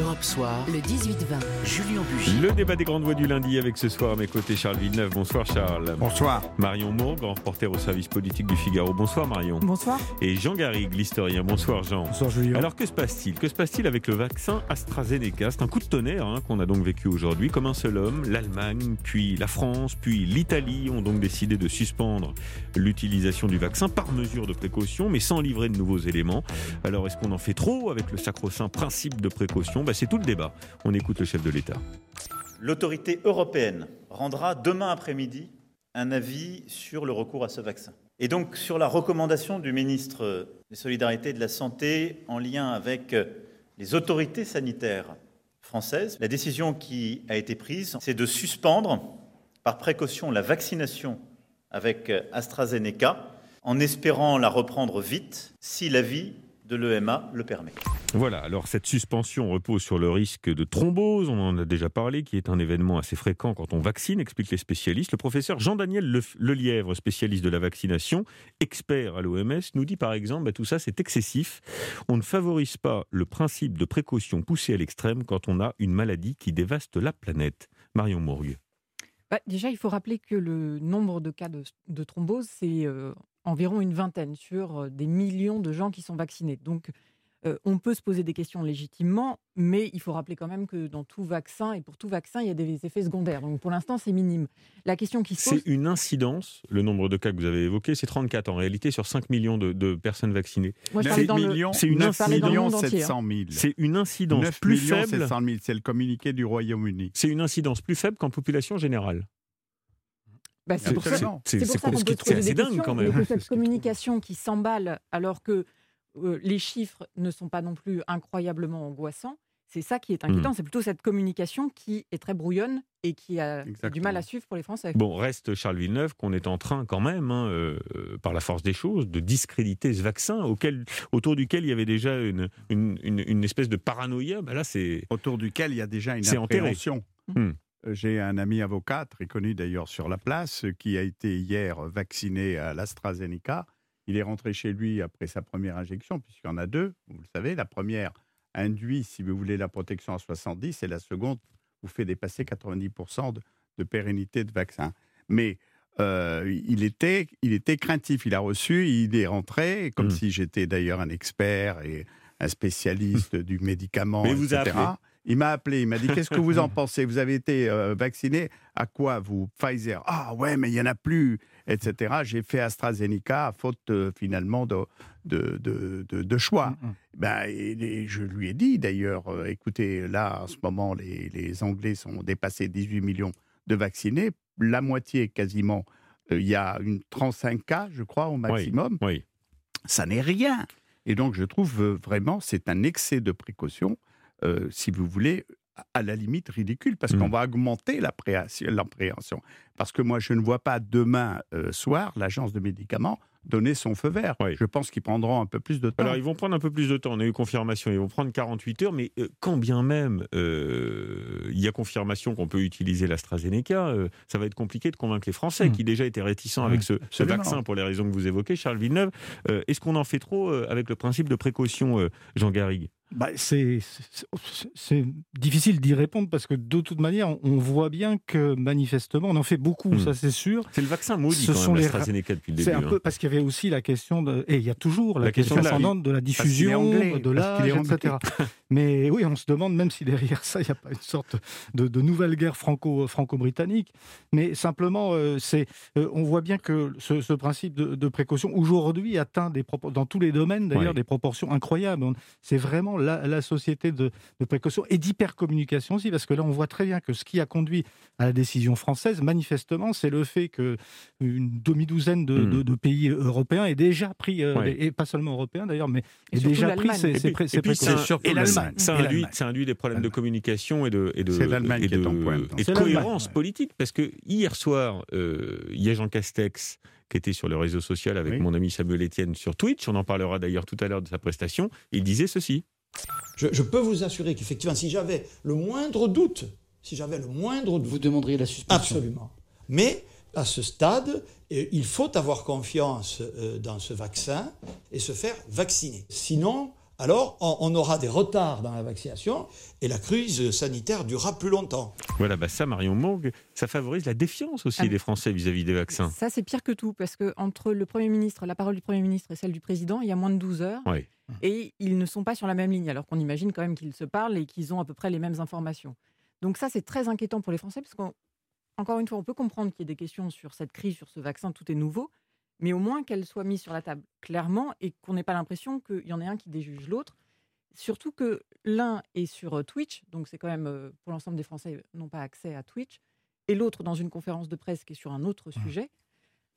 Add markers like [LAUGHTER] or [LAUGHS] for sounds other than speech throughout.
Europe Soir, le 18-20. Julien Bugier. Le débat des grandes voix du lundi avec ce soir à mes côtés Charles Villeneuve. Bonsoir Charles. Bonsoir. Marion Moore, grand reporter au service politique du Figaro. Bonsoir Marion. Bonsoir. Et Jean Garrigue, l'historien. Bonsoir Jean. Bonsoir Julien. Alors que se passe-t-il? Que se passe-t-il avec le vaccin AstraZeneca? C'est un coup de tonnerre hein, qu'on a donc vécu aujourd'hui. Comme un seul homme, l'Allemagne, puis la France, puis l'Italie ont donc décidé de suspendre l'utilisation du vaccin par mesure de précaution, mais sans livrer de nouveaux éléments. Alors est-ce qu'on en fait trop avec le sacro-saint principe de précaution? Bah, C'est tout le débat. On écoute le chef de l'État. L'autorité européenne rendra demain après-midi un avis sur le recours à ce vaccin. Et donc sur la recommandation du ministre des Solidarités et de la Santé en lien avec les autorités sanitaires françaises, la décision qui a été prise, c'est de suspendre par précaution la vaccination avec AstraZeneca en espérant la reprendre vite si l'avis de l'EMA le permet. Voilà, alors cette suspension repose sur le risque de thrombose, on en a déjà parlé, qui est un événement assez fréquent quand on vaccine, expliquent les spécialistes. Le professeur Jean-Daniel Lelièvre, spécialiste de la vaccination, expert à l'OMS, nous dit par exemple, bah, tout ça c'est excessif, on ne favorise pas le principe de précaution poussé à l'extrême quand on a une maladie qui dévaste la planète. Marion Mourgue. Bah, déjà, il faut rappeler que le nombre de cas de, thrombose, c'est euh, environ une vingtaine sur des millions de gens qui sont vaccinés. Donc, on peut se poser des questions légitimement, mais il faut rappeler quand même que dans tout vaccin, et pour tout vaccin, il y a des effets secondaires. Donc pour l'instant, c'est minime. La question qui se pose... C'est une incidence, le nombre de cas que vous avez évoqué, c'est 34 en réalité sur 5 millions de, personnes vaccinées. Moi, je dans millions, C'est une incidence 700 000. C'est une incidence plus faible. 700 000, c'est le communiqué du Royaume-Uni. C'est une incidence plus faible qu'en population générale. Bah, c'est pour ça, c'est c'est dingue quand même. [LAUGHS] cette communication qui s'emballe alors que euh, les chiffres ne sont pas non plus incroyablement angoissants. C'est ça qui est inquiétant, mmh. c'est plutôt cette communication qui est très brouillonne et qui a du mal à suivre pour les Français. Bon, reste Charles Villeneuve qu'on est en train quand même, hein, euh, par la force des choses, de discréditer ce vaccin auquel, autour duquel il y avait déjà une, une, espèce de paranoïa. Ben là, c'est autour duquel il y a déjà une appréhension. Mmh. J'ai un ami avocat, très connu d'ailleurs sur la place, qui a été hier vacciné à l'AstraZeneca. Il est rentré chez lui après sa première injection, puisqu'il y en a deux, vous le savez. La première induit, si vous voulez, la protection à 70 et la seconde vous fait dépasser 90% de, pérennité de vaccin. Mais euh, il, était, il était craintif. Il a reçu, il est rentré, comme mmh. si j'étais d'ailleurs un expert et un spécialiste [LAUGHS] du médicament, Mais vous etc. Il m'a appelé, il m'a dit Qu'est-ce que vous en [LAUGHS] pensez? Vous avez été euh, vacciné? À quoi vous Pfizer? Ah ouais, mais il n'y en a plus, etc. J'ai fait AstraZeneca, faute euh, finalement de, de, de, choix. Mm, mm. Ben, et, je lui ai dit d'ailleurs euh, écoutez, là, en ce moment, les, les, Anglais sont dépassés 18 millions de vaccinés, la moitié quasiment. Il y a une 35 cas, je crois, au maximum. oui. Ça n'est rien. Et donc, je trouve vraiment, c'est un excès de précaution. Euh, si vous voulez, à la limite ridicule, parce qu'on mmh. va augmenter l'appréhension. Parce que moi, je ne vois pas demain euh, soir l'agence de médicaments donner son feu vert. Je pense qu'ils prendront un peu plus de temps. Alors, ils vont prendre un peu plus de temps. On a eu confirmation. Ils vont prendre 48 heures. Mais euh, quand bien même il y a confirmation qu'on peut utiliser l'AstraZeneca, ça va être compliqué de convaincre les Français, mmh. qui déjà étaient réticents avec ce, ce, vaccin pour les raisons que vous évoquez, Charles Villeneuve. Est-ce qu'on en fait trop avec le principe de précaution, Jean Garrigue? Bah, c'est difficile d'y répondre parce que de toute manière, on voit bien que manifestement, on en fait beaucoup, hmm. ça c'est sûr. C'est le vaccin maudit Ce quand même, l'AstraZeneca depuis le début. C'est un peu hein. parce qu'il y avait aussi la question, de, et il y a toujours la, question, ascendante de la diffusion, de l'âge, etc. Mais oui, on se demande même si derrière ça, il n'y a pas une sorte de, de nouvelle guerre franco-britannique. Mais simplement, euh, c'est, euh, on voit bien que ce, principe de, précaution aujourd'hui atteint des dans tous les domaines d'ailleurs des proportions incroyables. C'est vraiment la, société de, précaution et d'hypercommunication aussi, parce que là, on voit très bien que ce qui a conduit à la décision française, manifestement, c'est le fait qu'une demi-douzaine de, hmm. pays européens aient déjà pris, euh, et pas seulement européens d'ailleurs, mais aient déjà pris ces, ces, précautions. Et l'Allemagne. Ça, induit, des problèmes de communication et de, et de, et de, cohérence politique, parce que hier soir, euh, il y a Jean Castex qui était sur le réseau social avec mon ami Samuel Etienne sur Twitch. On en parlera d'ailleurs tout à l'heure de sa prestation. Il disait ceci. Je, peux vous assurer qu'effectivement, si j'avais le moindre doute, si j'avais le moindre doute... Vous demanderiez la suspension Absolument. Mais à ce stade, euh, il faut avoir confiance euh, dans ce vaccin et se faire vacciner. Sinon, alors on, aura des retards dans la vaccination et la crise sanitaire durera plus longtemps. Voilà, bah ça, Marion Morgue, ça favorise la défiance aussi ah. des Français vis-à-vis des vaccins. Ça, c'est pire que tout, parce que entre le Premier ministre, la parole du Premier ministre et celle du Président, il y a moins de 12 heures. Et ils ne sont pas sur la même ligne, alors qu'on imagine quand même qu'ils se parlent et qu'ils ont à peu près les mêmes informations. Donc ça, c'est très inquiétant pour les Français, parce qu'encore une fois, on peut comprendre qu'il y ait des questions sur cette crise, sur ce vaccin, tout est nouveau mais au moins qu'elle soit mise sur la table clairement et qu'on n'ait pas l'impression qu'il y en ait un qui déjuge l'autre. Surtout que l'un est sur euh, Twitch, donc c'est quand même, euh, pour l'ensemble des Français, n'ont pas accès à Twitch, et l'autre dans une conférence de presse qui est sur un autre mmh. sujet.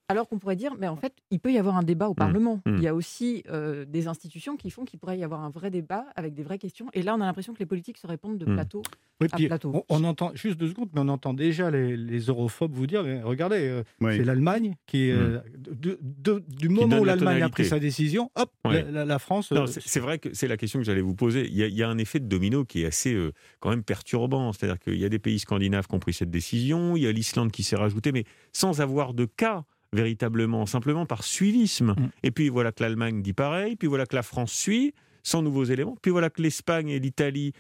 Alors qu'on pourrait dire, mais en fait, il peut y avoir un débat au mmh. Parlement. Mmh. Il y a aussi euh, des institutions qui font qu'il pourrait y avoir un vrai débat avec des vraies questions. Et là, on a l'impression que les politiques se répondent de mmh. plateau à plateau. On, entend, juste deux secondes, mais on entend déjà les, europhobes vous dire, regardez, euh, c'est l'Allemagne qui. Euh, du moment où l'Allemagne a pris sa décision, hop, la, France... c'est vrai que c'est la question que j'allais vous poser. Il y, a, un effet de domino qui est assez quand même perturbant. C'est-à-dire qu'il y a des pays scandinaves qui ont pris cette décision, il y a l'Islande qui s'est rajoutée, mais sans avoir de cas véritablement, simplement par suivisme. Mm. Et puis voilà que l'Allemagne dit pareil, puis voilà que la France suit, sans nouveaux éléments, puis voilà que l'Espagne et l'Italie,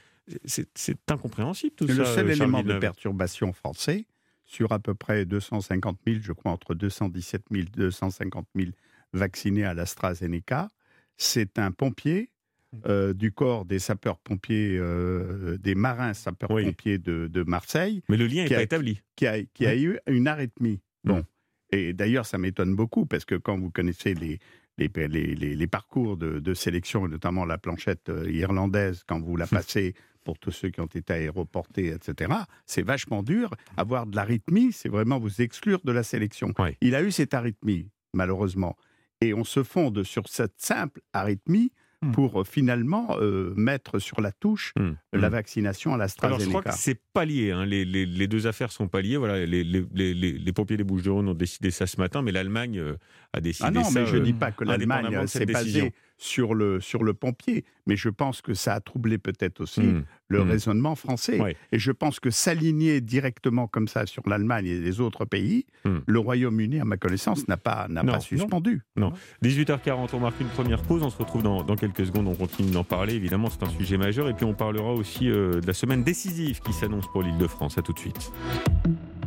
c'est incompréhensible tout ça. Le seul élément de perturbation français, sur à peu près 250 000, je crois entre 217 000 et 250 000 vaccinés à l'AstraZeneca, c'est un pompier mm. euh, du corps des sapeurs-pompiers, euh, des marins sapeurs-pompiers de, Marseille. Mais le lien n'est pas établi. Qui a, qui a eu une arythmie. Bon. Et d'ailleurs, ça m'étonne beaucoup parce que quand vous connaissez les, les, parcours de, sélection, notamment la planchette euh, irlandaise, quand vous la hum. passez pour tous ceux qui ont été aéroportés, etc., c'est vachement dur. Avoir de l'arythmie, c'est vraiment vous exclure de la sélection. Il a eu cette arythmie, malheureusement. Et on se fonde sur cette simple arythmie Hmm. pour euh, finalement euh, mettre sur la touche hmm. la hmm. vaccination à l'AstraZeneca. Alors je crois que c'est pas lié, hein. les, les, deux affaires sont pas liées. Voilà, les, les pompiers des Bouches-du-Rhône ont décidé ça ce matin, mais l'Allemagne euh, a décidé ça. Ah non, mais je ne dis pas que l'Allemagne s'est basée sur le, sur le pompier, mais je pense que ça a troublé peut-être aussi hmm. le hmm. raisonnement français. Et je pense que s'aligner directement comme ça sur l'Allemagne et les autres pays, hmm. le Royaume-Uni, à ma connaissance, n'a pas, n'a pas suspendu. Non. 18h40, on marque une première pause, on se retrouve dans, dans quelques secondes, on continue d'en parler, évidemment c'est un sujet majeur, et puis on parlera aussi euh, de la semaine décisive qui s'annonce pour l'île de France. À tout de suite.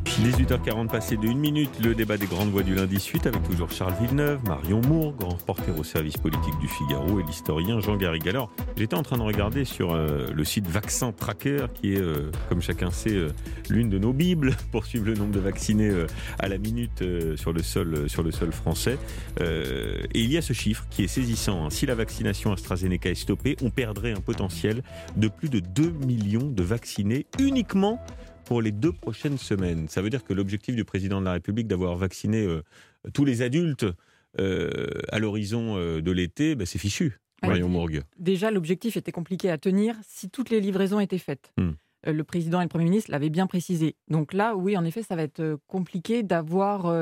18h40 passé de 1 minute, le débat des grandes voix du lundi suite avec toujours Charles Villeneuve, Marion Moore, grand reporter au service politique du Figaro et l'historien Jean Garrigue. Alors, j'étais en train de regarder sur euh, le site Vaccin Tracker qui est, euh, comme chacun sait, euh, l'une de nos bibles [LAUGHS] pour suivre le nombre de vaccinés à la minute sur, le sol, français. et il y a ce chiffre qui est saisissant. Hein. Si la vaccination AstraZeneca est stoppée, on perdrait un potentiel de plus de 2 millions de vaccinés uniquement pour les deux prochaines semaines. Ça veut dire que l'objectif du président de la République d'avoir vacciné euh, tous les adultes euh, à l'horizon euh, de l'été, ben, c'est fichu. Marion Mourgue. Déjà, l'objectif était compliqué à tenir si toutes les livraisons étaient faites. Hmm. Le président et le Premier ministre l'avaient bien précisé. Donc là, oui, en effet, ça va être compliqué d'avoir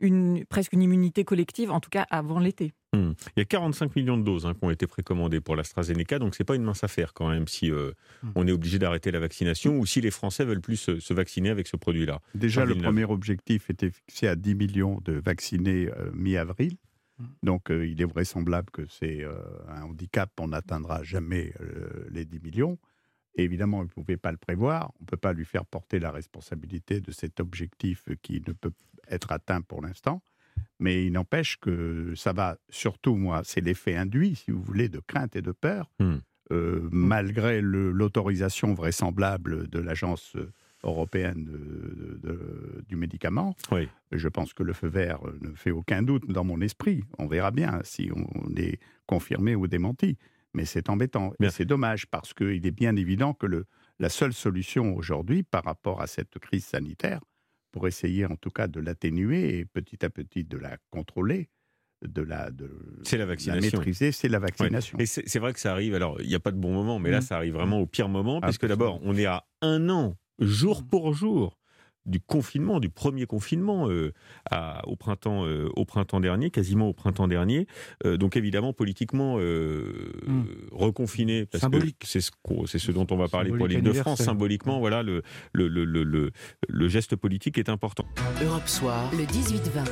une, presque une immunité collective, en tout cas avant l'été. Hmm. Il y a 45 millions de doses hein, qui ont été précommandées pour l'AstraZeneca, donc c'est pas une mince affaire quand même si euh, hmm. on est obligé d'arrêter la vaccination ou si les Français veulent plus se, vacciner avec ce produit-là. Déjà, le premier objectif était fixé à 10 millions de vaccinés euh, mi-avril. Hmm. Donc euh, il est vraisemblable que c'est un handicap, on n'atteindra jamais les 10 millions. évidemment, on ne pouvait pas le prévoir, on ne peut pas lui faire porter la responsabilité de cet objectif qui ne peut être atteint pour l'instant. Mais il n'empêche que ça va, surtout moi, c'est l'effet induit, si vous voulez, de crainte et de peur, hmm. euh, hmm. malgré l'autorisation vraisemblable de l'Agence européenne du médicament. Oui. Je pense que le feu vert ne fait aucun doute dans mon esprit. On verra bien si on est confirmé ou démenti. Mais c'est embêtant. Et c'est dommage parce qu'il est bien évident que le, la seule solution aujourd'hui par rapport à cette crise sanitaire, pour essayer en tout cas de l'atténuer et petit à petit de la contrôler, de la, de la, vaccination. maîtriser, c'est la vaccination. Et c'est vrai que ça arrive, alors il n'y a pas de bon moment, mais là mmh. ça arrive vraiment au pire moment, parce que d'abord on est à un an, jour mmh. pour jour, du confinement, du premier confinement euh, au, printemps, euh, au printemps dernier, quasiment au printemps dernier. Euh, donc évidemment, politiquement, hmm. reconfiné, parce que c'est ce, ce, dont on va parler pour l'île de France, symboliquement, voilà, le, le, le, le, geste politique est important. Europe Soir, le 18-20.